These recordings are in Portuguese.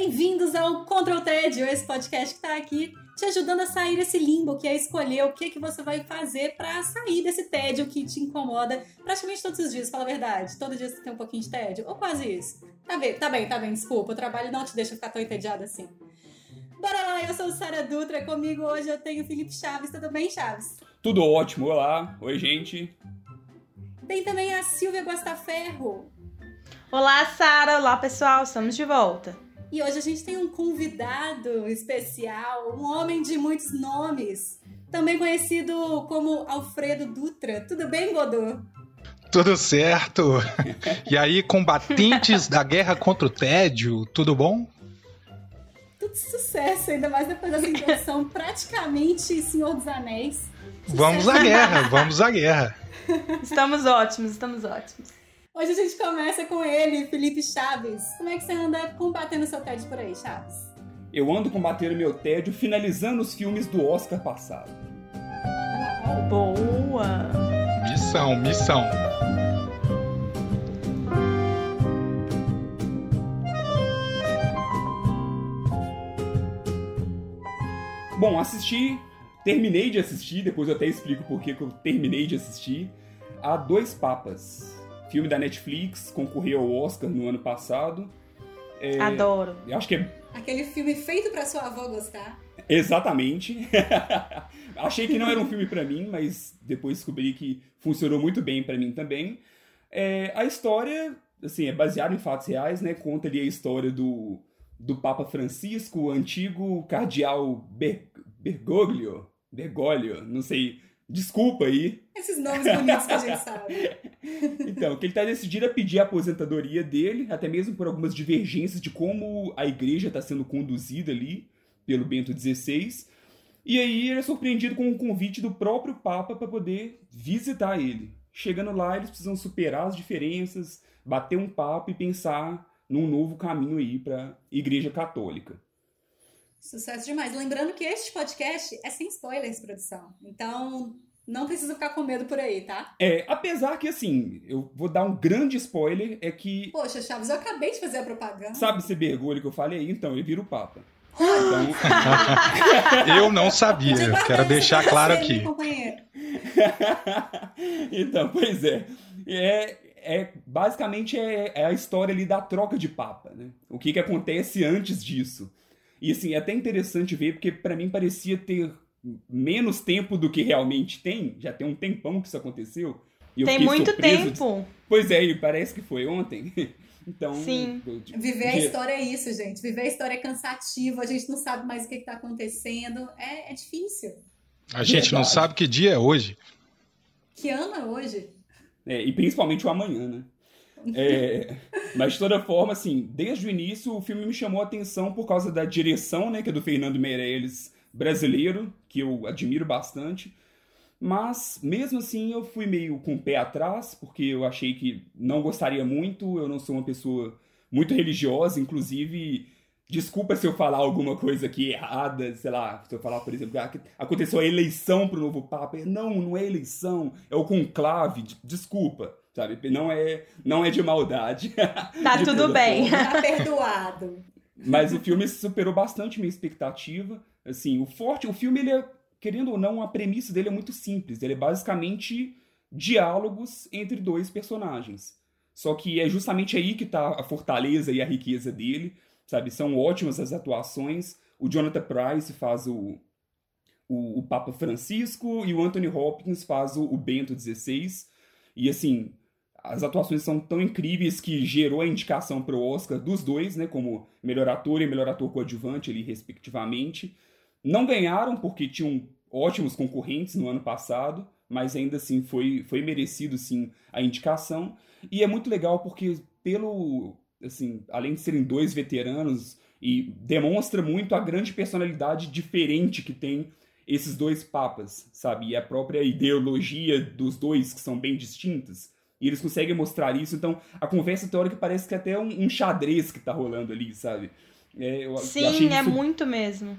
Bem-vindos ao Contra o Tédio, esse podcast que está aqui te ajudando a sair desse limbo, que é escolher o que, que você vai fazer para sair desse tédio que te incomoda praticamente todos os dias, fala a verdade. Todo dia você tem um pouquinho de tédio, ou quase isso. Tá bem, tá bem, tá bem, desculpa, o trabalho não te deixa ficar tão entediado assim. Bora lá, eu sou Sara Dutra, comigo hoje eu tenho o Felipe Chaves, tudo bem, Chaves? Tudo ótimo, olá, oi gente. Tem também a Silvia Guastaferro. Olá, Sara, olá pessoal, estamos de volta. E hoje a gente tem um convidado especial, um homem de muitos nomes, também conhecido como Alfredo Dutra. Tudo bem, Godô? Tudo certo. E aí, combatentes da guerra contra o tédio, tudo bom? Tudo sucesso, ainda mais depois dessa introdução praticamente Senhor dos Anéis. Vamos à guerra, vamos à guerra. Estamos ótimos, estamos ótimos. Hoje a gente começa com ele, Felipe Chaves. Como é que você anda combatendo seu tédio por aí, Chaves? Eu ando combatendo meu tédio finalizando os filmes do Oscar passado. Boa! Missão, missão. Bom, assisti, terminei de assistir, depois eu até explico por que eu terminei de assistir, a Dois Papas. Filme da Netflix, concorreu ao Oscar no ano passado. É, Adoro. Eu acho que é. Aquele filme feito pra sua avó gostar. Exatamente. Achei que não era um filme para mim, mas depois descobri que funcionou muito bem para mim também. É, a história, assim, é baseada em fatos reais, né? Conta ali a história do, do Papa Francisco, o antigo cardeal Ber, Bergoglio, Bergoglio, não sei Desculpa aí. Esses nomes bonitos que a gente sabe. então, que ele está decidido a pedir a aposentadoria dele, até mesmo por algumas divergências de como a igreja está sendo conduzida ali pelo Bento XVI. E aí ele é surpreendido com o um convite do próprio Papa para poder visitar ele. Chegando lá, eles precisam superar as diferenças, bater um papo e pensar num novo caminho aí para a Igreja Católica. Sucesso demais. Lembrando que este podcast é sem spoilers, produção. Então, não precisa ficar com medo por aí, tá? É, apesar que, assim, eu vou dar um grande spoiler, é que... Poxa, Chaves, eu acabei de fazer a propaganda. Sabe esse mergulho que eu falei? Então, ele vira o Papa. Então... eu não sabia, eu quero deixar claro aqui. então, pois é. É, é basicamente é, é, a história ali da troca de papa, né? O que, que acontece antes disso. E assim, é até interessante ver, porque para mim parecia ter menos tempo do que realmente tem. Já tem um tempão que isso aconteceu. tem muito tempo. Pois é, e parece que foi ontem. Então, Sim. Viver a história é isso, gente. Viver a história é cansativo, a gente não sabe mais o que está acontecendo. É, é difícil. A gente Verdade. não sabe que dia é hoje. Que ano é hoje? É, e principalmente o amanhã, né? É, mas de toda forma, assim, desde o início o filme me chamou a atenção por causa da direção, né, que é do Fernando Meirelles brasileiro, que eu admiro bastante. Mas, mesmo assim, eu fui meio com o pé atrás, porque eu achei que não gostaria muito, eu não sou uma pessoa muito religiosa, inclusive, desculpa se eu falar alguma coisa aqui errada, sei lá, se eu falar, por exemplo, ah, aconteceu a eleição para o novo Papa. Não, não é eleição, é o conclave, desculpa sabe? Não é, não é de maldade. Tá de tudo bem. Tá perdoado. Mas o filme superou bastante minha expectativa. Assim, o forte, o filme, ele é, querendo ou não, a premissa dele é muito simples. Ele é basicamente diálogos entre dois personagens. Só que é justamente aí que tá a fortaleza e a riqueza dele, sabe? São ótimas as atuações. O Jonathan Price faz o, o, o Papa Francisco e o Anthony Hopkins faz o, o Bento XVI. E assim, as atuações são tão incríveis que gerou a indicação para o Oscar dos dois, né, como melhor ator e melhor ator coadjuvante ali, respectivamente. Não ganharam porque tinham ótimos concorrentes no ano passado, mas ainda assim foi, foi merecido sim a indicação. E é muito legal porque pelo assim, além de serem dois veteranos e demonstra muito a grande personalidade diferente que tem esses dois papas, sabe? E a própria ideologia dos dois, que são bem distintas. E eles conseguem mostrar isso. Então, a conversa teórica parece que é até um, um xadrez que tá rolando ali, sabe? É, sim, é isso... muito mesmo.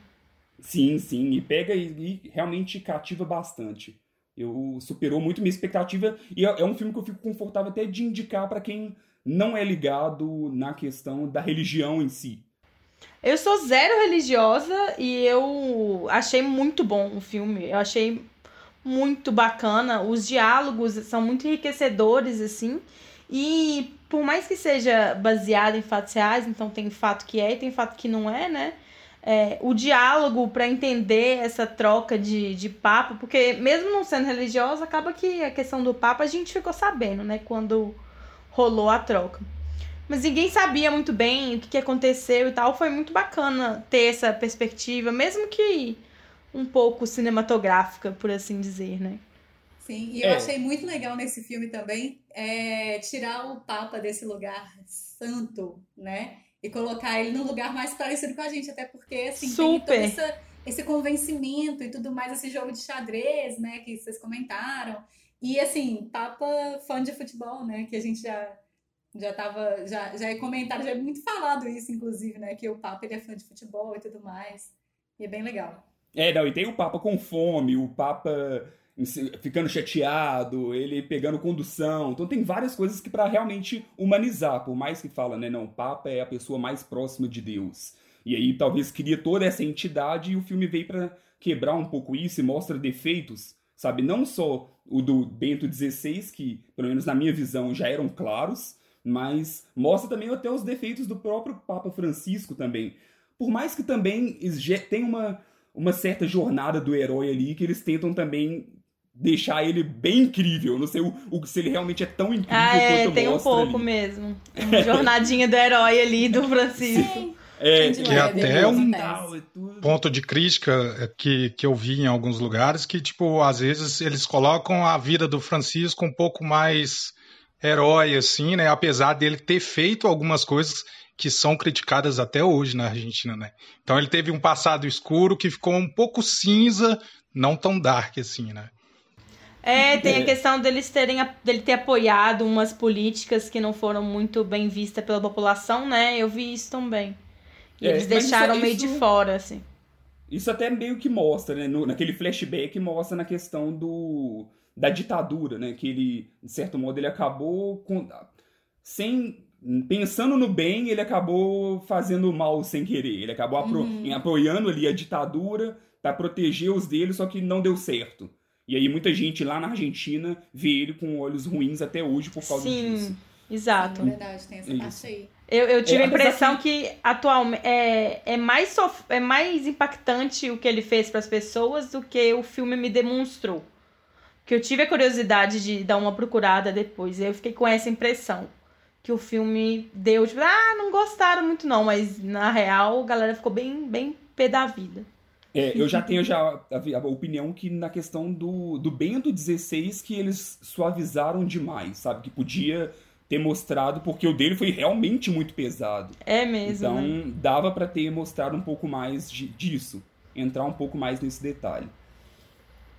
Sim, sim. E pega e, e, realmente cativa bastante. Eu superou muito minha expectativa. E é, é um filme que eu fico confortável até de indicar para quem não é ligado na questão da religião em si. Eu sou zero religiosa e eu achei muito bom o filme. Eu achei muito bacana. Os diálogos são muito enriquecedores, assim. E por mais que seja baseado em fatos reais, então tem fato que é e tem fato que não é, né? É, o diálogo para entender essa troca de, de papo, porque mesmo não sendo religiosa, acaba que a questão do papo a gente ficou sabendo, né? Quando rolou a troca. Mas ninguém sabia muito bem o que, que aconteceu e tal. Foi muito bacana ter essa perspectiva, mesmo que um pouco cinematográfica, por assim dizer, né? Sim, e eu é. achei muito legal nesse filme também é, tirar o Papa desse lugar santo, né? E colocar ele num lugar mais parecido com a gente, até porque, assim, Super. tem todo essa, esse convencimento e tudo mais, esse jogo de xadrez, né, que vocês comentaram. E, assim, Papa fã de futebol, né, que a gente já já tava, já, já é comentado, já é muito falado isso, inclusive, né, que o Papa ele é fã de futebol e tudo mais. E é bem legal. É, não, e tem o Papa com fome, o Papa ficando chateado, ele pegando condução. Então tem várias coisas que para realmente humanizar, por mais que fala, né, não, o Papa é a pessoa mais próxima de Deus. E aí talvez cria toda essa entidade e o filme veio para quebrar um pouco isso e mostra defeitos, sabe? Não só o do Bento XVI, que pelo menos na minha visão já eram claros, mas mostra também até os defeitos do próprio Papa Francisco também. Por mais que também tem uma, uma certa jornada do herói ali que eles tentam também deixar ele bem incrível. Não sei o, o, se ele realmente é tão incrível ah, é, quanto tem um pouco ali. mesmo. Uma jornadinha do herói ali do Francisco. Sim. É, que até um ponto de crítica que, que eu vi em alguns lugares, que, tipo, às vezes eles colocam a vida do Francisco um pouco mais herói, assim, né? Apesar dele ter feito algumas coisas que são criticadas até hoje na Argentina, né? Então ele teve um passado escuro que ficou um pouco cinza, não tão dark assim, né? É, tem a é. questão deles terem dele ter apoiado umas políticas que não foram muito bem vistas pela população, né? Eu vi isso também. E é, eles deixaram isso, meio isso, de fora, assim. Isso até meio que mostra, né? No, naquele flashback mostra na questão do da ditadura, né? Que ele, de certo modo, ele acabou com, sem pensando no bem, ele acabou fazendo mal sem querer. Ele acabou apro uhum. apoiando ali a ditadura para proteger os dele, só que não deu certo. E aí muita gente lá na Argentina vê ele com olhos ruins até hoje por causa Sim, disso. Exato. É verdade, tem essa parte aí. Eu, eu tive é, a impressão que, que atualmente é, é, mais sof é mais impactante o que ele fez para as pessoas do que o filme me demonstrou. Que eu tive a curiosidade de dar uma procurada depois. E eu fiquei com essa impressão. Que o filme deu, tipo, ah, não gostaram muito não, mas na real a galera ficou bem, bem pé da vida. É, eu já tenho já a, a, opinião que na questão do, do Bento XVI que eles suavizaram demais, sabe? Que podia ter mostrado, porque o dele foi realmente muito pesado. É mesmo. Então né? dava para ter mostrado um pouco mais de, disso, entrar um pouco mais nesse detalhe.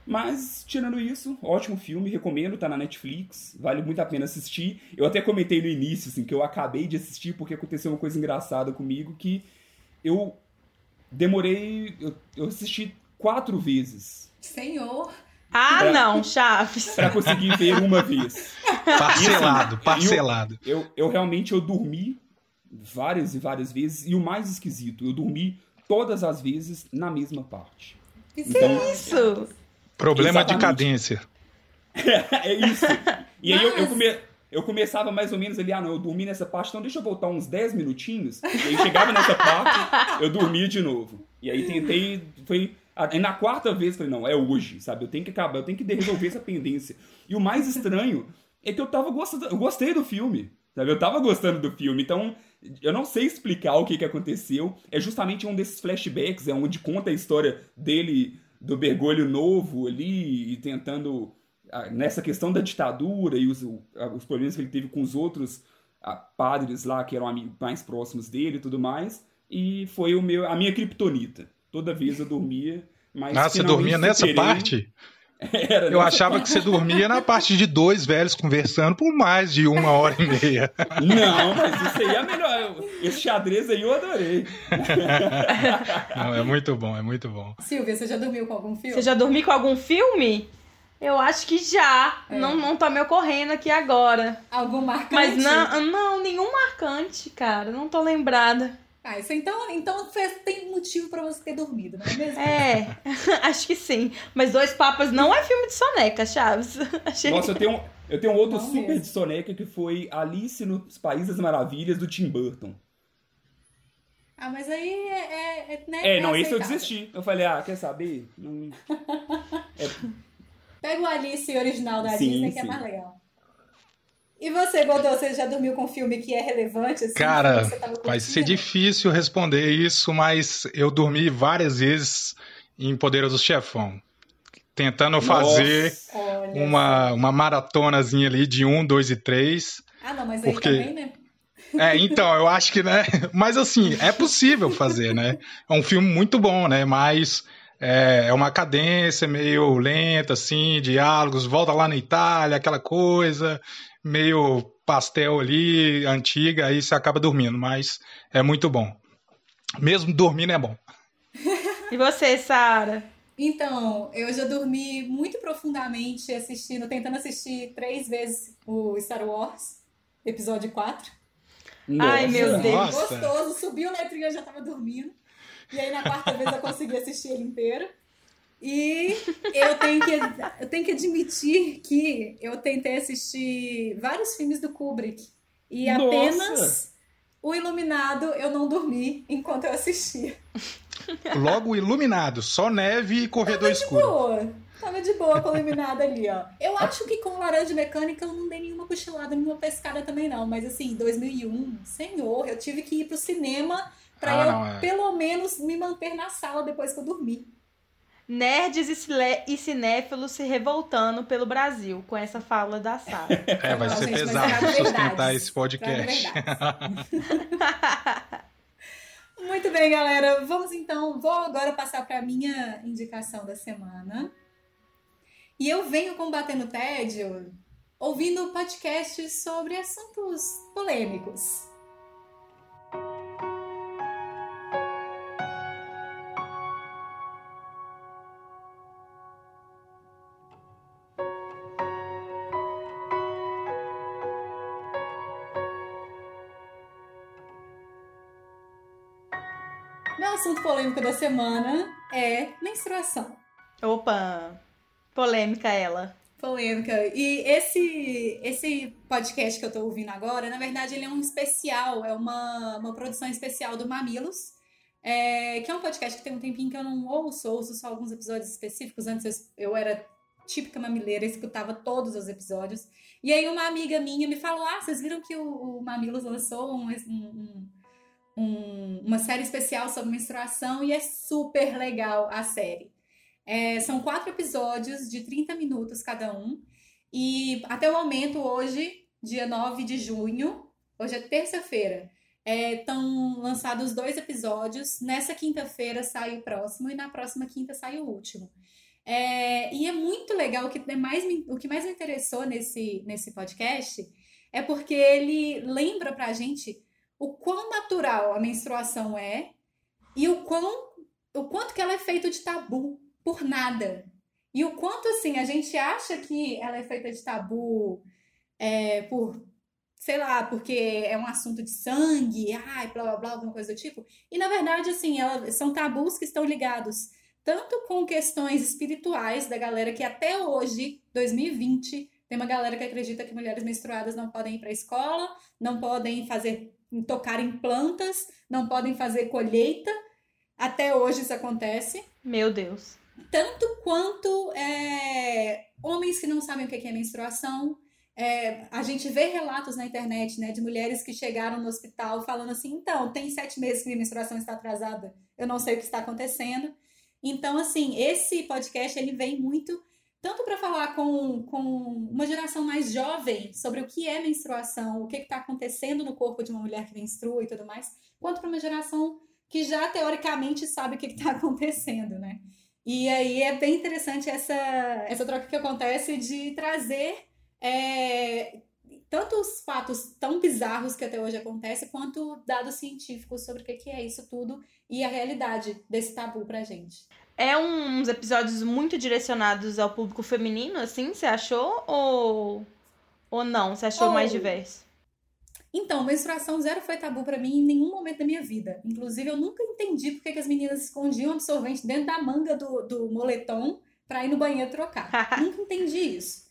Mas, tirando isso, ótimo filme, recomendo, tá na Netflix, vale muito a pena assistir. Eu até comentei no início, assim, que eu acabei de assistir porque aconteceu uma coisa engraçada comigo que eu demorei. Eu, eu assisti quatro vezes. Senhor! Ah, pra, não, Chaves. Pra conseguir ver uma vez. Parcelado, assim, parcelado. Eu, eu, eu, realmente eu dormi várias e várias vezes. E o mais esquisito, eu dormi todas as vezes na mesma parte. Que então, isso? Problema exatamente. de cadência. é isso. E aí eu, eu come eu começava mais ou menos ali, ah não, eu dormi nessa parte, então deixa eu voltar uns 10 minutinhos. E aí chegava nessa parte, eu dormia de novo. E aí tentei, foi... Aí na quarta vez falei, não, é hoje, sabe? Eu tenho que acabar, eu tenho que resolver essa pendência. E o mais estranho é que eu tava gostando, eu gostei do filme, sabe? Eu tava gostando do filme, então eu não sei explicar o que, que aconteceu. É justamente um desses flashbacks, é onde conta a história dele, do Bergoglio novo ali, e tentando nessa questão da ditadura e os, os problemas que ele teve com os outros padres lá que eram amigos mais próximos dele e tudo mais. E foi o meu, a minha criptonita. Toda vez eu dormia Mas ah, você dormia nessa parte? Era eu achava que você dormia na parte de dois velhos conversando por mais de uma hora e meia. Não, mas isso aí é melhor. Esse xadrez aí eu adorei. Não, é muito bom, é muito bom. Silvia, você já dormiu com algum filme? Você já dormiu com algum filme? Eu acho que já. É. Não, não tá me ocorrendo aqui agora. Algum marcante? Mas não, não, nenhum marcante, cara. Não tô lembrada. Ah, isso então, então tem motivo para você ter dormido, não é mesmo? É, acho que sim. Mas Dois Papas não é filme de soneca, Chaves. Achei... Nossa, eu tenho, eu tenho um outro não super mesmo. de soneca que foi Alice nos Países das Maravilhas, do Tim Burton. Ah, mas aí é... É, é, né, é não, esse eu desisti. Eu falei, ah, quer saber? Não... É... Pega o Alice original da sim, Disney, sim. que é mais legal. E você, Godô, você já dormiu com um filme que é relevante? Assim, Cara, vai ser difícil responder isso, mas eu dormi várias vezes em Poderoso Chefão. Tentando Nossa. fazer uma, uma maratonazinha ali de um, dois e três. Ah, não, mas aí porque... também, né? É, então, eu acho que, né? Mas assim, é possível fazer, né? É um filme muito bom, né? Mas é, é uma cadência meio lenta, assim, diálogos, volta lá na Itália, aquela coisa meio pastel ali, antiga, aí você acaba dormindo, mas é muito bom. Mesmo dormindo é bom. e você, Sara? Então, eu já dormi muito profundamente assistindo, tentando assistir três vezes o Star Wars, episódio 4. Nossa. Ai, meu Deus. Gostoso, subiu o letrinho, eu já tava dormindo. E aí na quarta vez eu consegui assistir ele inteiro. E eu tenho, que, eu tenho que admitir que eu tentei assistir vários filmes do Kubrick. E Nossa. apenas o Iluminado eu não dormi enquanto eu assistia. Logo o Iluminado, só neve e corredor Tava escuro. De boa. Tava de boa com o Iluminado ali, ó. Eu acho que com Laranja Mecânica eu não dei nenhuma cochilada, nenhuma pescada também não. Mas assim, 2001, senhor, eu tive que ir pro cinema pra ah, eu não, é. pelo menos me manter na sala depois que eu dormi nerds e cinéfilos se revoltando pelo Brasil com essa fala da Sara. É, vai ser pesado sustentar esse podcast. Muito bem, galera. Vamos então, vou agora passar para a minha indicação da semana. E eu venho combatendo tédio ouvindo podcasts sobre assuntos polêmicos. assunto polêmico da semana é menstruação. Opa! Polêmica ela. Polêmica. E esse, esse podcast que eu tô ouvindo agora, na verdade, ele é um especial, é uma, uma produção especial do Mamilos. É, que é um podcast que tem um tempinho que eu não ouço, ouço só alguns episódios específicos. Antes eu era típica mamileira, escutava todos os episódios. E aí uma amiga minha me falou: Ah, vocês viram que o, o Mamilos lançou um, um, um, uma série especial sobre menstruação e é super legal a série. É, são quatro episódios de 30 minutos cada um. E até o momento, hoje, dia 9 de junho, hoje é terça-feira, estão é, lançados dois episódios. Nessa quinta-feira sai o próximo e na próxima quinta sai o último. É, e é muito legal, o que, é mais, o que mais me interessou nesse, nesse podcast é porque ele lembra pra gente o quão natural a menstruação é e o, quão, o quanto que ela é feita de tabu por nada. E o quanto, assim, a gente acha que ela é feita de tabu é, por, sei lá, porque é um assunto de sangue, ai, blá, blá, blá, alguma coisa do tipo. E, na verdade, assim, ela, são tabus que estão ligados tanto com questões espirituais da galera que até hoje, 2020, tem uma galera que acredita que mulheres menstruadas não podem ir para a escola, não podem fazer tocar em plantas, não podem fazer colheita. Até hoje isso acontece. Meu Deus. Tanto quanto é, homens que não sabem o que é menstruação. É, a gente vê relatos na internet né, de mulheres que chegaram no hospital falando assim: então, tem sete meses que minha menstruação está atrasada, eu não sei o que está acontecendo. Então, assim, esse podcast ele vem muito tanto para falar com, com uma geração mais jovem sobre o que é menstruação, o que está acontecendo no corpo de uma mulher que menstrua e tudo mais, quanto para uma geração que já teoricamente sabe o que está acontecendo, né? E aí é bem interessante essa, essa troca que acontece de trazer é, tanto os fatos tão bizarros que até hoje acontecem, quanto dados científicos sobre o que é isso tudo e a realidade desse tabu pra gente. É uns episódios muito direcionados ao público feminino, assim, você achou? Ou, ou não? Você achou mais diverso? Então, menstruação zero foi tabu para mim em nenhum momento da minha vida. Inclusive, eu nunca entendi porque que as meninas escondiam absorvente dentro da manga do, do moletom para ir no banheiro trocar. nunca entendi isso.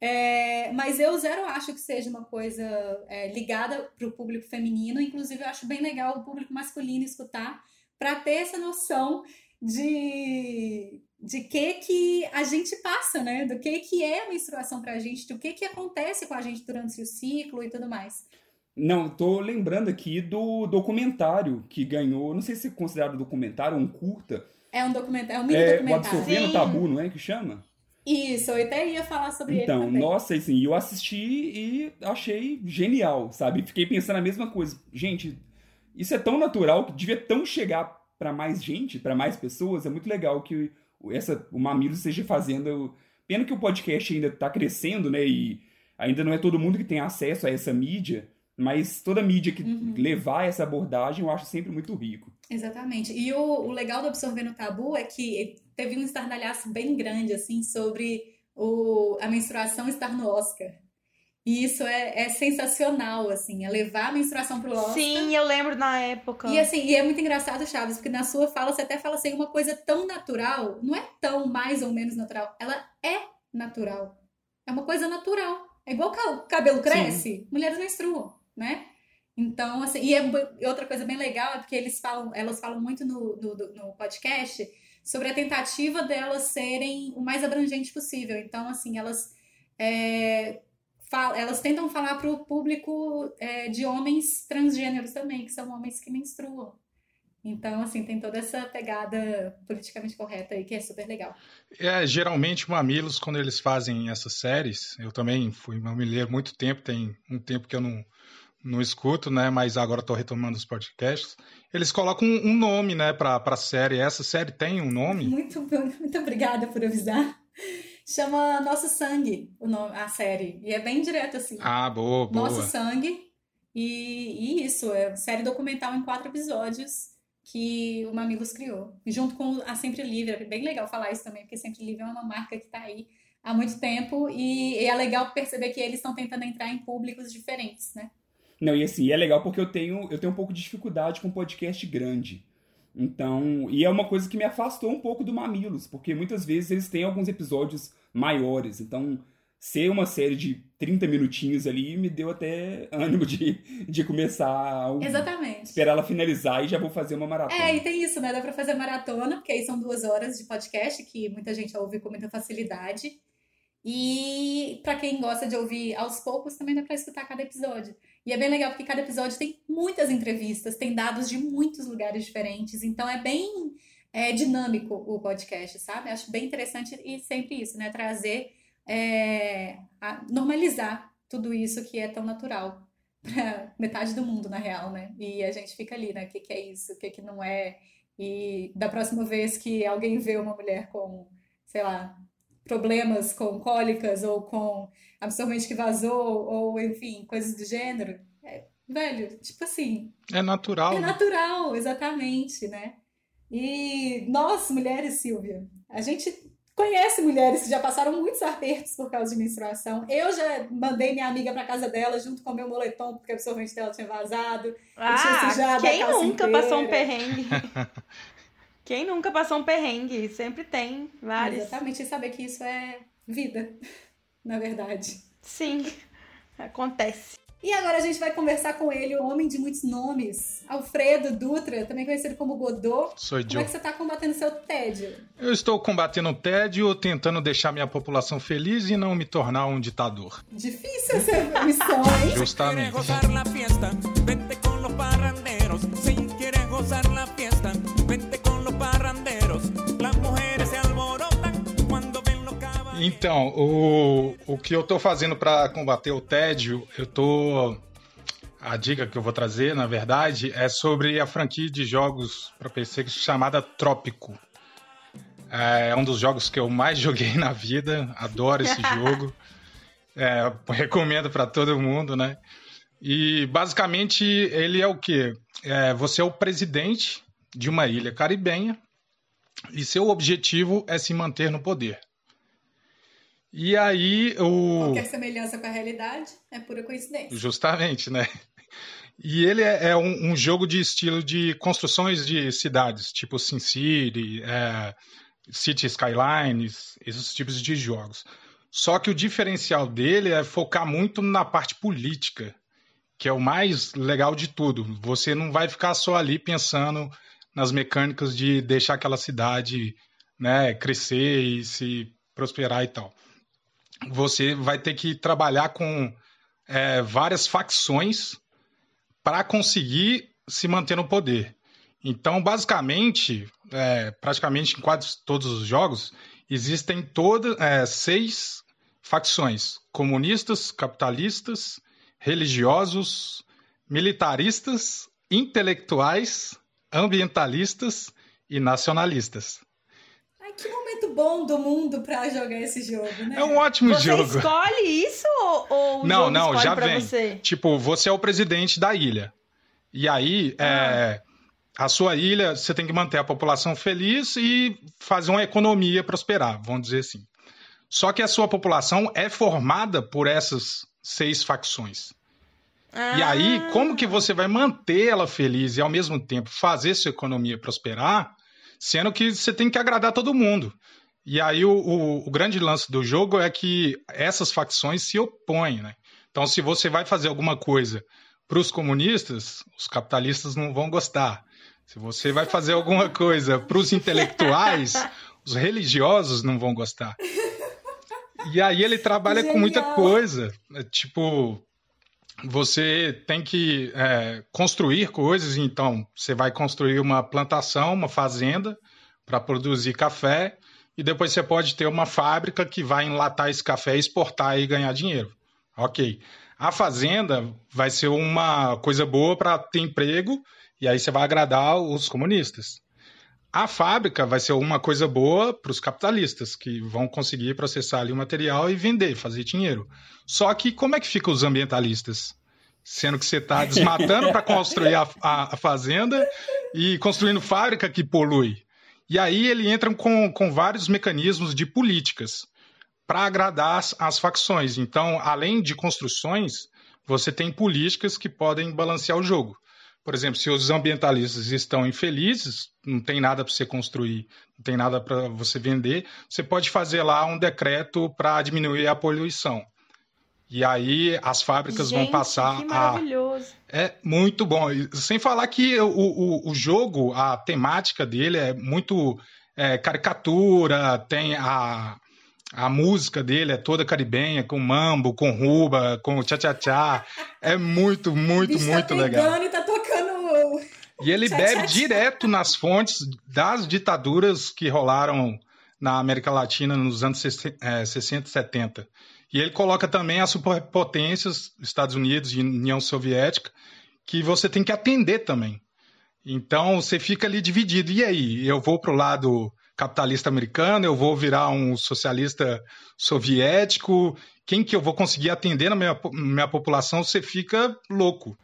É, mas eu zero acho que seja uma coisa é, ligada para o público feminino. Inclusive, eu acho bem legal o público masculino escutar para ter essa noção de de que que a gente passa, né? Do que que é a menstruação pra gente, do que que acontece com a gente durante o ciclo e tudo mais. Não, tô lembrando aqui do documentário que ganhou, não sei se é considerado documentário ou um curta. É um documentário, é um mini é, documentário. O Absorvendo Tabu, não é que chama? Isso, eu até ia falar sobre então, ele Então, nossa, assim, eu assisti e achei genial, sabe? Fiquei pensando a mesma coisa. Gente, isso é tão natural que devia tão chegar para mais gente, para mais pessoas. É muito legal que essa, o Mamilo esteja fazendo. Pena que o podcast ainda tá crescendo, né? E ainda não é todo mundo que tem acesso a essa mídia. Mas toda mídia que uhum. levar essa abordagem eu acho sempre muito rico. Exatamente. E o, o legal do Absorver no Tabu é que teve um estardalhaço bem grande, assim, sobre o, a menstruação estar no Oscar. E isso é, é sensacional, assim, é levar a menstruação pro Oscar. Sim, eu lembro na época. E assim, e é muito engraçado, Chaves, porque na sua fala você até fala assim, uma coisa tão natural, não é tão mais ou menos natural, ela é natural. É uma coisa natural. É igual o cabelo cresce, Sim. mulheres menstruam né? Então, assim, e, é, outra coisa bem legal é porque eles falam, elas falam muito no, no, no podcast sobre a tentativa delas serem o mais abrangente possível. Então, assim, elas é, falam, elas tentam falar para o público é, de homens transgêneros também, que são homens que menstruam. Então, assim, tem toda essa pegada politicamente correta aí, que é super legal. É, geralmente, mamilos, quando eles fazem essas séries, eu também fui mamileiro muito tempo, tem um tempo que eu não, não escuto, né? Mas agora estou retomando os podcasts. Eles colocam um, nome, né, para a série. Essa série tem um nome? Muito, muito obrigada por avisar. Chama Nosso Sangue, o nome, a série. E é bem direto assim. Ah, boa, boa. Nosso Sangue. E, e isso, é série documental em quatro episódios que o Mamilos criou. Junto com a Sempre Livre. É bem legal falar isso também, porque Sempre Livre é uma marca que está aí há muito tempo. E, e é legal perceber que eles estão tentando entrar em públicos diferentes, né? Não, e assim, é legal porque eu tenho, eu tenho um pouco de dificuldade com podcast grande. Então, e é uma coisa que me afastou um pouco do Mamilos, porque muitas vezes eles têm alguns episódios maiores. Então, ser uma série de 30 minutinhos ali me deu até ânimo de, de começar a Exatamente. esperar ela finalizar e já vou fazer uma maratona. É, e tem isso, né? Dá pra fazer maratona, porque aí são duas horas de podcast que muita gente ouve com muita facilidade. E para quem gosta de ouvir aos poucos, também dá para escutar cada episódio. E é bem legal porque cada episódio tem muitas entrevistas, tem dados de muitos lugares diferentes, então é bem é, dinâmico o podcast, sabe? Acho bem interessante e sempre isso, né? Trazer, é, normalizar tudo isso que é tão natural para metade do mundo, na real, né? E a gente fica ali, né? O que, que é isso, o que, que não é. E da próxima vez que alguém vê uma mulher com, sei lá, problemas com cólicas ou com absorvente que vazou ou enfim, coisas do gênero. É, velho, tipo assim. É natural. É né? natural, exatamente, né? E nós, mulheres, Silvia, a gente conhece mulheres que já passaram muitos apertos por causa de menstruação. Eu já mandei minha amiga para casa dela junto com meu moletom, porque o absorvente dela tinha vazado. Ah, quem nunca inteira. passou um perrengue? Quem nunca passou um perrengue? Sempre tem vários. Exatamente, e saber que isso é vida, na verdade. Sim, acontece. E agora a gente vai conversar com ele, o homem de muitos nomes, Alfredo Dutra, também conhecido como Godot. Sou Como é que você está combatendo seu tédio? Eu estou combatendo o tédio, tentando deixar minha população feliz e não me tornar um ditador. Difícil essa missão, hein? Justamente. Então, o, o que eu estou fazendo para combater o tédio, eu tô a dica que eu vou trazer, na verdade, é sobre a franquia de jogos para PC chamada Trópico. É, é um dos jogos que eu mais joguei na vida. Adoro esse jogo. É, recomendo para todo mundo, né? E basicamente ele é o quê? É, você é o presidente de uma ilha caribenha e seu objetivo é se manter no poder. E aí o. Qualquer semelhança com a realidade é pura coincidência. Justamente, né? E ele é, é um, um, jogo de estilo de construções de cidades, tipo SimCity, é, City Skylines, esses tipos de jogos. Só que o diferencial dele é focar muito na parte política, que é o mais legal de tudo. Você não vai ficar só ali pensando nas mecânicas de deixar aquela cidade né, crescer e se prosperar e tal. Você vai ter que trabalhar com é, várias facções para conseguir se manter no poder. Então, basicamente, é, praticamente em quase todos os jogos, existem todas é, seis facções: comunistas, capitalistas, religiosos, militaristas, intelectuais, ambientalistas e nacionalistas. Que momento bom do mundo para jogar esse jogo, né? É um ótimo você jogo. Você escolhe isso ou, ou não, não, já vem. Você? Tipo, você é o presidente da ilha. E aí, ah. é, a sua ilha, você tem que manter a população feliz e fazer uma economia prosperar, vamos dizer assim. Só que a sua população é formada por essas seis facções. Ah. E aí, como que você vai manter ela feliz e ao mesmo tempo fazer sua economia prosperar, sendo que você tem que agradar todo mundo? E aí o, o, o grande lance do jogo é que essas facções se opõem, né? Então, se você vai fazer alguma coisa para os comunistas, os capitalistas não vão gostar. Se você vai fazer alguma coisa para os intelectuais, os religiosos não vão gostar. E aí ele trabalha Genial. com muita coisa. É, tipo, você tem que é, construir coisas, então você vai construir uma plantação, uma fazenda para produzir café, e depois você pode ter uma fábrica que vai enlatar esse café, exportar e ganhar dinheiro. Ok. A fazenda vai ser uma coisa boa para ter emprego, e aí você vai agradar os comunistas. A fábrica vai ser uma coisa boa para os capitalistas, que vão conseguir processar ali o material e vender, fazer dinheiro. Só que como é que ficam os ambientalistas? Sendo que você está desmatando para construir a, a, a, fazenda e construindo fábrica que polui. E aí ele entra com, com vários mecanismos de políticas para agradar as, as facções. Então, além de construções, você tem políticas que podem balancear o jogo. Por exemplo, se os ambientalistas estão infelizes, não tem nada para você construir, não tem nada para você vender, você pode fazer lá um decreto para diminuir a poluição. E aí as fábricas Gente, vão passar que maravilhoso. a. É muito bom. Sem falar que o, o, o jogo, a temática dele é muito é, caricatura, tem a, a música dele é toda caribenha, com mambo, com ruba, com tchá-tchá-tchá. É muito, muito, muito tá legal. E tá e ele bebe direto nas fontes das ditaduras que rolaram na América Latina nos anos 60 e 70. E ele coloca também as superpotências, Estados Unidos e União Soviética, que você tem que atender também. Então você fica ali dividido. E aí? Eu vou para o lado capitalista americano, eu vou virar um socialista soviético, quem que eu vou conseguir atender na minha, minha população, você fica louco.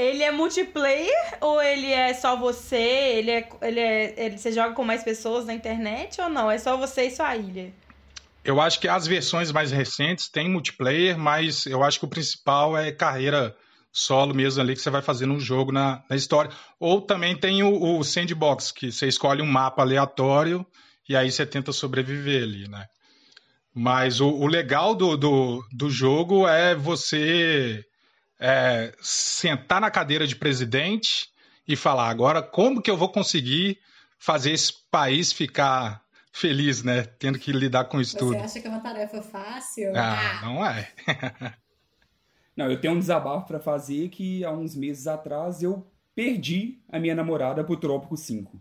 Ele é multiplayer ou ele é só você? Ele é, ele é, ele, você joga com mais pessoas na internet ou não? É só você e sua ilha? Eu acho que as versões mais recentes têm multiplayer, mas eu acho que o principal é carreira solo mesmo ali que você vai fazer no jogo na, na história. Ou também tem o, o sandbox, que você escolhe um mapa aleatório e aí você tenta sobreviver ali, né? Mas o, o legal do, do, do jogo é você é, sentar na cadeira de presidente e falar agora como que eu vou conseguir fazer esse país ficar feliz, né? Tendo que lidar com isso Você tudo. Você acha que é uma tarefa fácil? Ah, ah. não é. não, eu tenho um desabafo para fazer que há uns meses atrás eu perdi a minha namorada pro Trópico 5.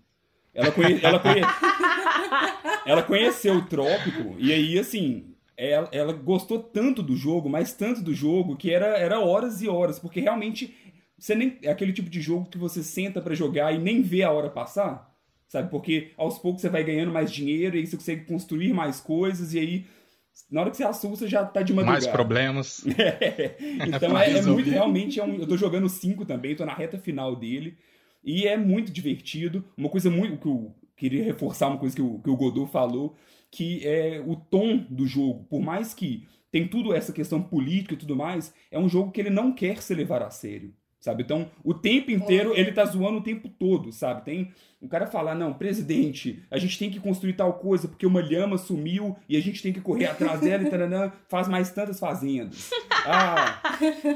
Ela, conhe... ela, conhe... ela conheceu o Trópico e aí, assim, ela, ela, gostou tanto do jogo, mas tanto do jogo, que era, era horas e horas, porque realmente você nem é aquele tipo de jogo que você senta para jogar e nem vê a hora passar. sabe? Porque aos poucos você vai ganhando mais dinheiro e aí você consegue construir mais coisas e aí na hora que você assusta já tá de madrugada. Mais problemas. É. Então é, é, muito, realmente, é um, eu tô jogando 5 também, tô na reta final dele. E é muito divertido. Uma coisa muito. que eu queria reforçar uma coisa que o, que o Godot falou, que é o tom do jogo. Por mais que tem tudo essa questão política e tudo mais, é um jogo que ele não quer se levar a sério sabe? Então, o tempo inteiro ele tá zoando o tempo todo, sabe? Tem um cara falar, não, presidente, a gente tem que construir tal coisa porque uma lhama sumiu e a gente tem que correr atrás dela e taranã, faz mais tantas fazendas. Ah,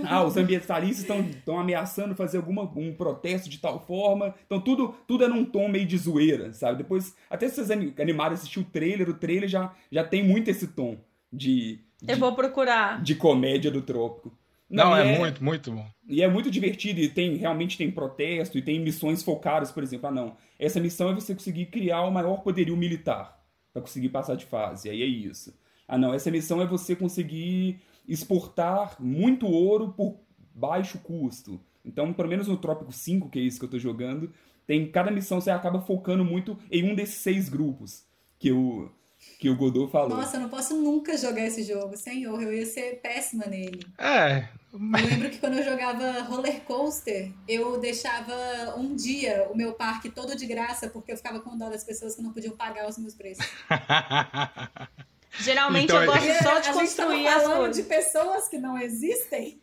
ah os ambientalistas estão ameaçando fazer alguma, um protesto de tal forma. Então, tudo, tudo é num tom meio de zoeira, sabe? Depois, até se vocês animarem a assistir o trailer, o trailer já, já tem muito esse tom de... de Eu vou procurar. De comédia do trópico. Não, Não é, é, muito, muito bom. E é muito divertido, e tem realmente tem protesto, e tem missões focadas, por exemplo. Ah, não. Essa missão é você conseguir criar o maior poderio militar para conseguir passar de fase. Aí é isso. Ah, não. Essa missão é você conseguir exportar muito ouro por baixo custo. Então, pelo menos no Trópico 5, que é isso que eu tô jogando, tem cada missão você acaba focando muito em um desses seis grupos que eu que o Godot falou. Nossa, eu não posso nunca jogar esse jogo, senhor. Eu ia ser péssima nele. É. Eu lembro que quando eu jogava roller coaster, eu deixava um dia o meu parque todo de graça, porque eu ficava com dó das pessoas que não podiam pagar os meus preços. Geralmente então, eu gosto só de construir as coisas. de pessoas que não existem.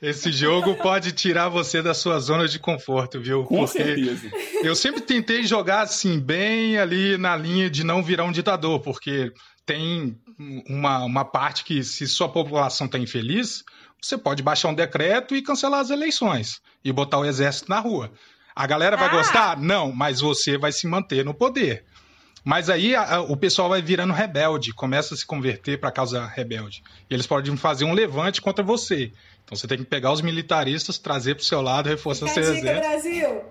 Esse jogo pode tirar você da sua zona de conforto, viu? Com Porque certeza. Eu sempre tentei jogar assim, bem ali na linha de não virar um ditador, porque tem uma, uma parte que, se sua população está infeliz, você pode baixar um decreto e cancelar as eleições e botar o exército na rua. A galera vai ah. gostar? Não, mas você vai se manter no poder. Mas aí a, a, o pessoal vai virando rebelde, começa a se converter para a causa rebelde. E eles podem fazer um levante contra você. Então você tem que pegar os militaristas, trazer para o seu lado, reforçar Fica seu exército. Brasil.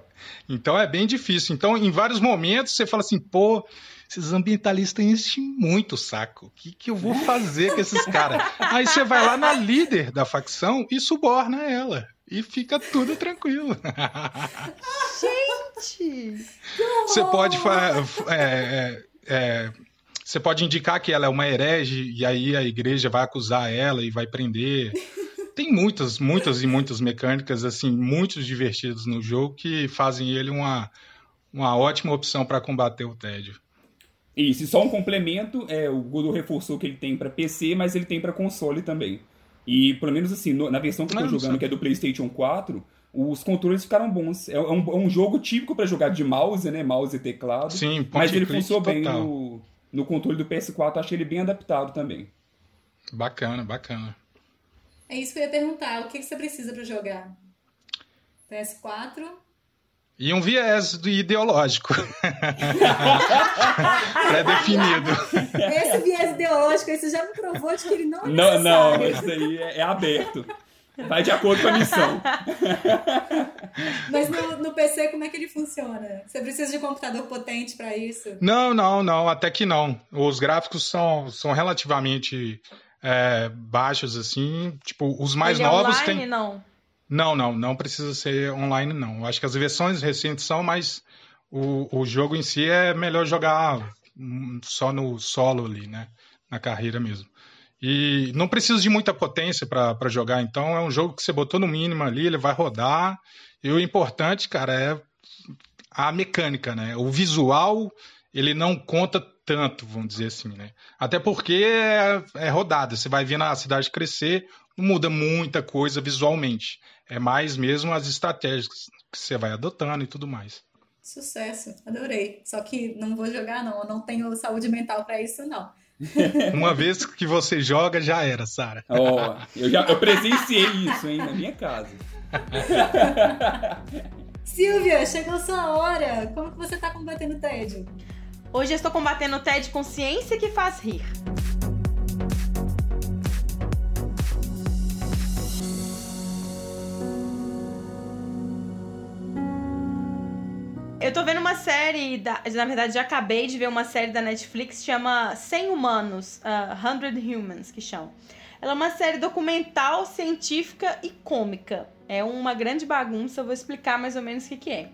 Então é bem difícil. Então, em vários momentos, você fala assim, pô, esses ambientalistas enchem muito o saco. O que, que eu vou fazer com esses caras? Aí você vai lá na líder da facção e suborna ela. E fica tudo tranquilo. Gente! Você pode. É, é, é, você pode indicar que ela é uma herege e aí a igreja vai acusar ela e vai prender tem muitas, muitas e muitas mecânicas assim muito divertidas no jogo que fazem ele uma, uma ótima opção para combater o tédio. Isso, e só um complemento, é, o Godot reforçou que ele tem para PC, mas ele tem para console também. E pelo menos assim, no, na versão que eu tô jogando, que é do PlayStation 4, os controles ficaram bons. É, é um, é um jogo típico para jogar de mouse, né? Mouse e teclado. Sim, mas ele funcionou bem no, no controle do PS4, achei ele bem adaptado também. Bacana, bacana. É isso que eu ia perguntar. O que, que você precisa para jogar? PS4? E um viés ideológico. Pré-definido. Esse viés ideológico você já me provou de que ele não é Não, não, esse aí é, é aberto. Vai de acordo com a missão. Mas no, no, PC, como é que ele funciona? Você precisa de um computador potente para isso? Não, não, não, até que não. Os gráficos são, são relativamente é, baixos, assim. Tipo, os mais Ele é novos é online, tem. Não, não, não, não precisa ser online, não. Acho que as versões recentes são, mas o, o jogo em si é melhor jogar só no solo ali, né? Na carreira mesmo. E não precisa de muita potência para jogar, então é um jogo que você botou no mínimo ali, ele vai rodar. E o importante, cara, é a mecânica, né? O visual, ele não conta tanto, vamos dizer assim, né? Até porque é, é rodada, você vai vendo a cidade crescer, não muda muita coisa visualmente. É mais mesmo as estratégias que você vai adotando e tudo mais. Sucesso, adorei. Só que não vou jogar, não. Eu não tenho saúde mental para isso, não. Uma vez que você joga, já era, Sara. Oh, eu, já, eu presenciei isso, hein, na minha casa. Silvia, chegou sua hora. Como que você tá combatendo o tédio? Hoje eu estou combatendo o TED com ciência que faz rir. Eu tô vendo uma série, da, na verdade já acabei de ver uma série da Netflix, chama 100 Humanos, uh, 100 Humans, que chama. Ela é uma série documental, científica e cômica. É uma grande bagunça, eu vou explicar mais ou menos o que, que é.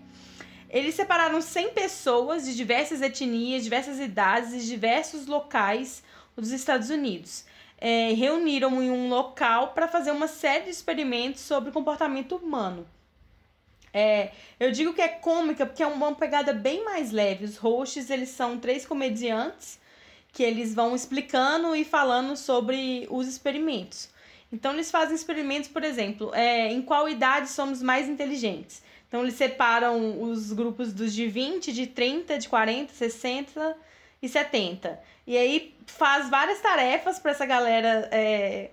Eles separaram 100 pessoas de diversas etnias, diversas idades e diversos locais dos Estados Unidos. É, reuniram em um local para fazer uma série de experimentos sobre comportamento humano. É, eu digo que é cômica porque é uma pegada bem mais leve. Os hosts, eles são três comediantes que eles vão explicando e falando sobre os experimentos. Então, eles fazem experimentos, por exemplo, é, em qual idade somos mais inteligentes. Então, eles separam os grupos dos de 20, de 30, de 40, 60 e 70. E aí faz várias tarefas para essa galera é,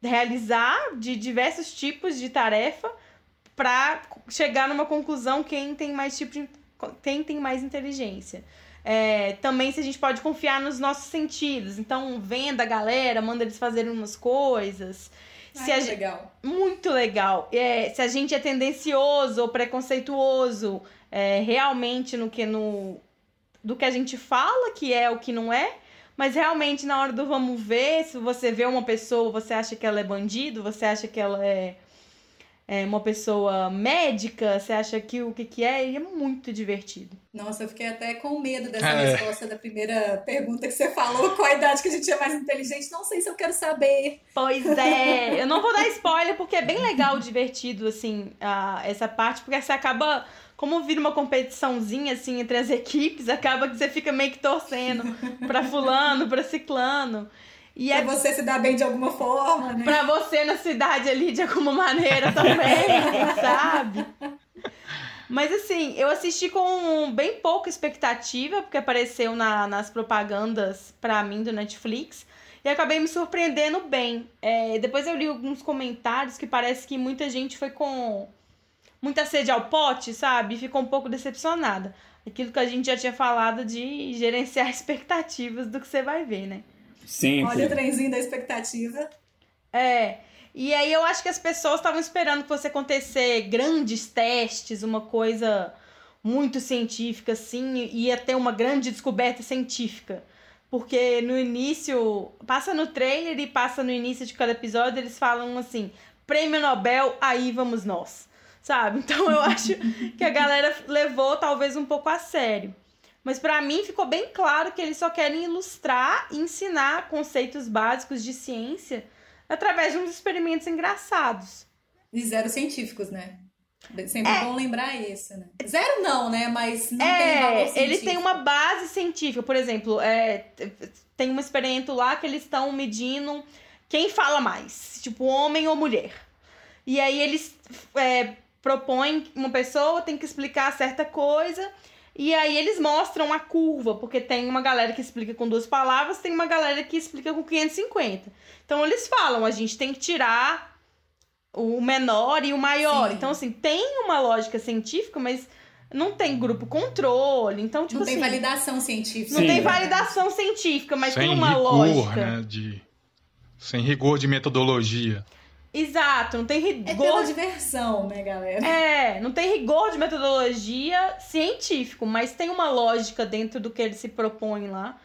realizar de diversos tipos de tarefa para chegar numa conclusão quem tem mais tipo de, quem tem mais inteligência. É, também se a gente pode confiar nos nossos sentidos. Então, venda a galera, manda eles fazerem umas coisas. Se Ai, legal. Muito legal. É, se a gente é tendencioso ou preconceituoso é, realmente no que no do que a gente fala que é o que não é, mas realmente na hora do vamos ver, se você vê uma pessoa, você acha que ela é bandido, você acha que ela é é, uma pessoa médica, você acha que o que, que é, e é muito divertido. Nossa, eu fiquei até com medo dessa é. resposta da primeira pergunta que você falou, qual a idade que a gente é mais inteligente, não sei se eu quero saber. Pois é, eu não vou dar spoiler, porque é bem legal, divertido, assim, a, essa parte, porque você acaba como vira uma competiçãozinha assim entre as equipes, acaba que você fica meio que torcendo para fulano, para ciclano. E pra é... você se dar bem de alguma forma, né? Pra você na cidade ali de alguma maneira também, sabe? Mas assim, eu assisti com bem pouca expectativa, porque apareceu na, nas propagandas pra mim do Netflix. E acabei me surpreendendo bem. É, depois eu li alguns comentários que parece que muita gente foi com muita sede ao pote, sabe? E ficou um pouco decepcionada. Aquilo que a gente já tinha falado de gerenciar expectativas do que você vai ver, né? Sempre. Olha o trenzinho da expectativa. É. E aí eu acho que as pessoas estavam esperando que fosse acontecer grandes testes, uma coisa muito científica, assim, ia ter uma grande descoberta científica. Porque no início, passa no trailer e passa no início de cada episódio, eles falam assim: prêmio Nobel, aí vamos nós. Sabe? Então eu acho que a galera levou talvez um pouco a sério. Mas para mim ficou bem claro que eles só querem ilustrar e ensinar conceitos básicos de ciência através de uns experimentos engraçados. E zero científicos, né? Sempre é bom lembrar isso, né? Zero não, né? Mas não é, tem. Ele tem uma base científica. Por exemplo, é, tem um experimento lá que eles estão medindo quem fala mais, tipo homem ou mulher. E aí eles é, propõem uma pessoa tem que explicar certa coisa e aí eles mostram a curva, porque tem uma galera que explica com duas palavras, tem uma galera que explica com 550. Então eles falam, a gente tem que tirar o menor e o maior. Sim. Então, assim, tem uma lógica científica, mas não tem grupo controle. Então, tipo não assim. Não tem validação científica. Não Sim. tem validação científica, mas Sem tem uma rigor, lógica. Né, de... Sem rigor de metodologia. Exato, não tem rigor. É pela diversão, né, galera? É, não tem rigor de metodologia científico, mas tem uma lógica dentro do que eles se propõem lá,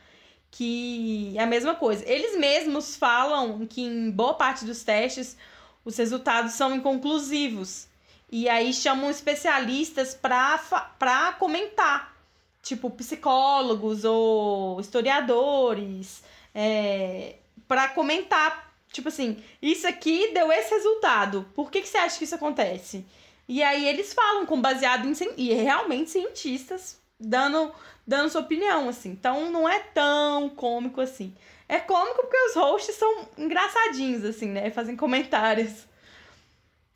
que é a mesma coisa. Eles mesmos falam que em boa parte dos testes os resultados são inconclusivos. E aí chamam especialistas para comentar, tipo psicólogos ou historiadores, é, para comentar Tipo assim, isso aqui deu esse resultado. Por que, que você acha que isso acontece? E aí eles falam com baseado em e realmente cientistas dando dando sua opinião assim. Então não é tão cômico assim. É cômico porque os hosts são engraçadinhos assim, né? Fazem comentários.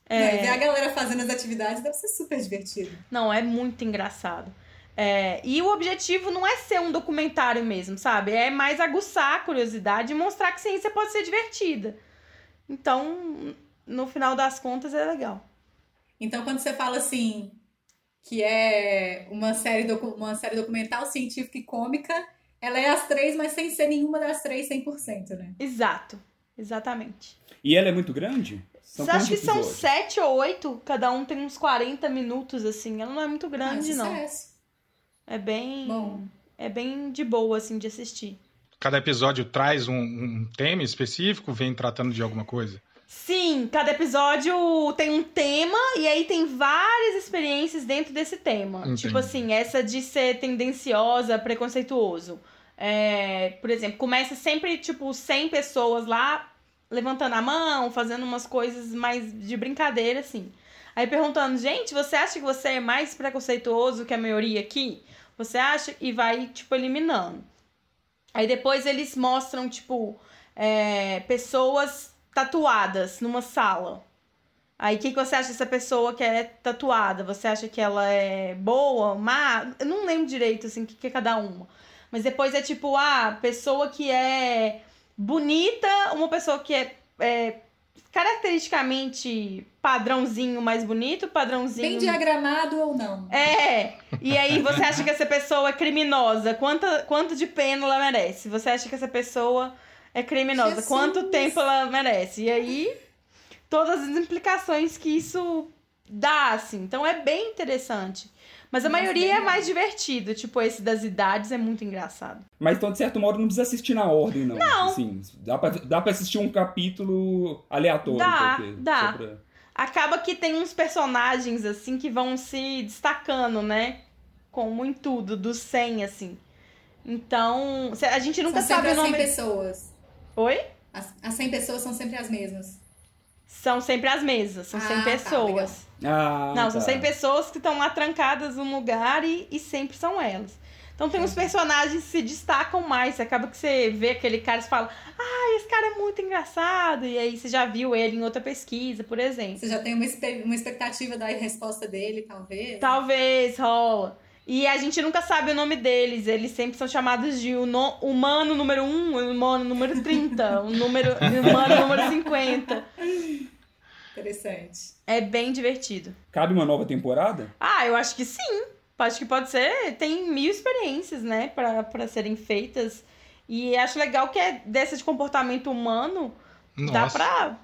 É... ver a galera fazendo as atividades deve ser super divertido. Não, é muito engraçado. É, e o objetivo não é ser um documentário mesmo, sabe? É mais aguçar a curiosidade e mostrar que ciência pode ser divertida. Então, no final das contas, é legal. Então, quando você fala assim, que é uma série, docu uma série documental científica e cômica, ela é as três, mas sem ser nenhuma das três 100%, né? Exato. Exatamente. E ela é muito grande? São acho que episódios? são sete ou oito, cada um tem uns 40 minutos, assim. Ela não é muito grande, ah, não. É bem. Bom. É bem de boa, assim, de assistir. Cada episódio traz um, um tema específico, vem tratando de alguma coisa? Sim, cada episódio tem um tema e aí tem várias experiências dentro desse tema. Entendi. Tipo assim, essa de ser tendenciosa, preconceituoso. É, por exemplo, começa sempre, tipo, 100 pessoas lá levantando a mão, fazendo umas coisas mais de brincadeira, assim. Aí perguntando, gente, você acha que você é mais preconceituoso que a maioria aqui? Você acha? E vai, tipo, eliminando. Aí depois eles mostram, tipo, é, pessoas tatuadas numa sala. Aí o que, que você acha dessa pessoa que é tatuada? Você acha que ela é boa, má? Eu não lembro direito, assim, o que, que é cada uma. Mas depois é tipo, ah, pessoa que é bonita, uma pessoa que é, é caracteristicamente padrãozinho mais bonito, padrãozinho. Bem diagramado ou não? É, e aí você acha que essa pessoa é criminosa? Quanto, quanto de pena ela merece? Você acha que essa pessoa é criminosa? Jesus. Quanto tempo ela merece? E aí, todas as implicações que isso dá, assim. Então é bem interessante. Mas a maioria é mais divertido. Tipo, esse das idades é muito engraçado. Mas então, de certo modo, não precisa assistir na ordem, não. Não. Assim, dá, pra, dá pra assistir um capítulo aleatório. Dá, qualquer, dá. pra- Acaba que tem uns personagens, assim, que vão se destacando, né? Como em tudo, dos 100, assim. Então, a gente nunca são sabe o as 100 nome. pessoas. Oi? As, as 100 pessoas são sempre as mesmas. São sempre as mesmas, são 100 Ah, tá, pessoas. Ah, Não, são tá. 100 pessoas que estão lá trancadas num lugar e, e sempre são elas. Então tem uns personagens que se destacam mais. Você acaba que você vê aquele cara e você fala, ah, esse cara é muito engraçado. E aí você já viu ele em outra pesquisa, por exemplo. Você já tem uma, uma expectativa da resposta dele, talvez? Talvez rola. E a gente nunca sabe o nome deles. Eles sempre são chamados de o no- humano número 1, o humano número 30, o número, humano número 50. Interessante. É bem divertido. Cabe uma nova temporada? Ah, eu acho que sim. Acho que pode ser. Tem mil experiências, né, pra pra serem feitas. E acho legal que é dessa de comportamento humano, dá Nossa. pra.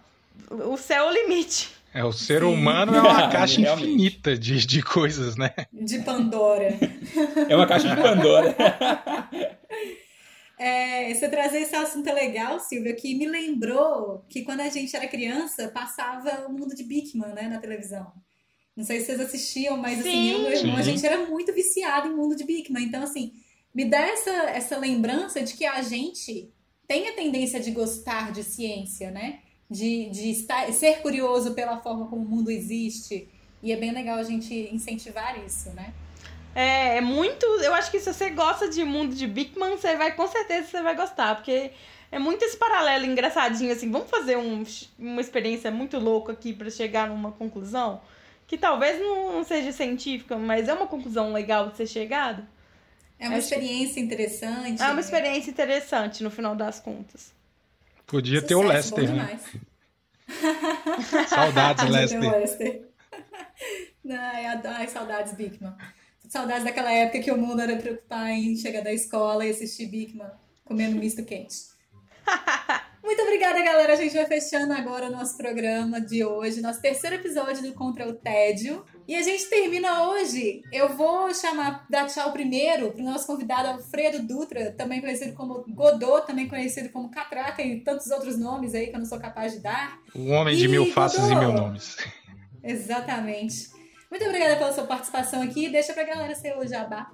O céu é o limite. É, o ser Sim. humano é uma caixa Realmente. infinita de, de coisas, né? De Pandora. É uma caixa de Pandora. É, você trazer esse assunto é legal, Silvia, que me lembrou que quando a gente era criança, passava o mundo de Bigman, né, na televisão. Não sei se vocês assistiam, mas assim, Sim. eu e meu irmão, a gente era muito viciado em mundo de Bigman. Então, assim, me dá essa, essa lembrança de que a gente tem a tendência de gostar de ciência, né? De, de estar, ser curioso pela forma como o mundo existe. E é bem legal a gente incentivar isso, né? É, é muito. Eu acho que se você gosta de mundo de Bigman, você vai, com certeza, você vai gostar, porque é muito esse paralelo engraçadinho, assim. Vamos fazer um- uma experiência muito louca aqui pra chegar numa conclusão, que talvez não seja científica, mas é uma conclusão legal de ser chegada. É uma Acho- experiência interessante. É uma né? experiência interessante no final das contas. Podia ter o Sucesso, bom Lester, né? Saudades, Podia ter o Lester. Lester. Ai, ai, saudades, Bigman. Saudades daquela época que o mundo era preocupar em chegar da escola e assistir Bigman comendo misto quente. Muito obrigada, galera. A gente vai fechando agora o nosso programa de hoje, nosso terceiro episódio do Contra o Tédio. E a gente termina hoje. Eu vou chamar, dar tchau primeiro para o nosso convidado Alfredo Dutra, também conhecido como Godot, também conhecido como Catraca e tantos outros nomes aí que eu não sou capaz de dar. O homem de Ih, mil faces e mil nomes. Exatamente. Muito obrigada pela sua participação aqui. Deixa pra galera ser o jabá.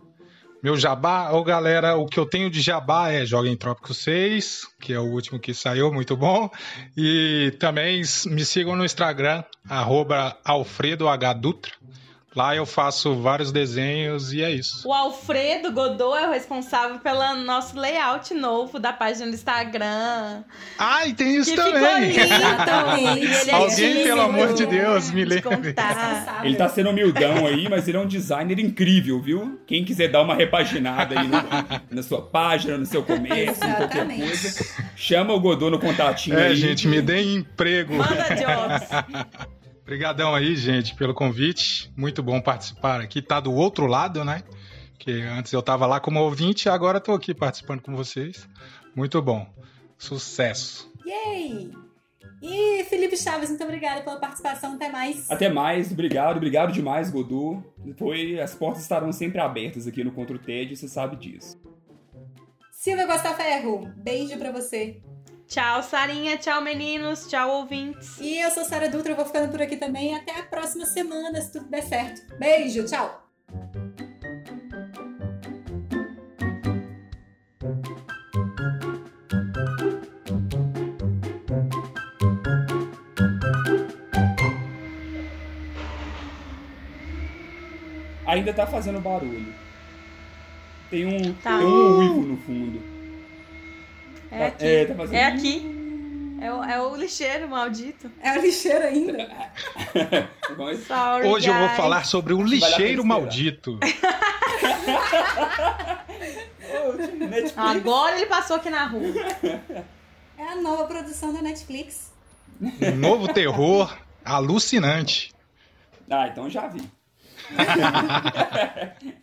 Meu jabá, ô galera, o que eu tenho de jabá é Joga em Trópico 6, que é o último que saiu, muito bom. E também me sigam no Instagram, arroba AlfredoHDutra. Lá eu faço vários desenhos e é isso. O Alfredo Godot é o responsável pelo nosso layout novo da página do Instagram. Ah, e tem isso que também! ficou lindo! Ele é Alguém, pelo amor de Deus, me de lembre. Ele tá sendo humildão aí, mas ele é um designer incrível, viu? Quem quiser dar uma repaginada aí no- na sua página, no seu comércio, em qualquer Exatamente. coisa, chama o Godot no contatinho É, aí. gente, me deem emprego. Manda jobs. Obrigadão aí, gente, pelo convite. Muito bom participar aqui. Tá do outro lado, né? Que antes eu tava lá como ouvinte, agora tô aqui participando com vocês. Muito bom. Sucesso. Yay! E Felipe Chaves, muito obrigada pela participação. Até mais. Até mais, obrigado, obrigado demais, Godot. Foi, as portas estarão sempre abertas aqui no Contra o TED, você sabe disso. Silvia Costa Ferro, beijo pra você. Tchau, Sarinha. Tchau, meninos. Tchau, ouvintes. E eu sou Sara Dutra, eu vou ficando por aqui também. Até a próxima semana, se tudo der certo. Beijo, tchau! Ainda tá fazendo barulho. Tem um, tá. tem um uivo no fundo. É tá, aqui. É, tá fazendo... é aqui. É o, é o lixeiro maldito. É o lixeiro ainda. Sorry, Hoje guys. eu vou falar sobre o lixeiro maldito. Agora ele passou aqui na rua. É a nova produção da Netflix. Um novo terror alucinante. Ah, então já vi.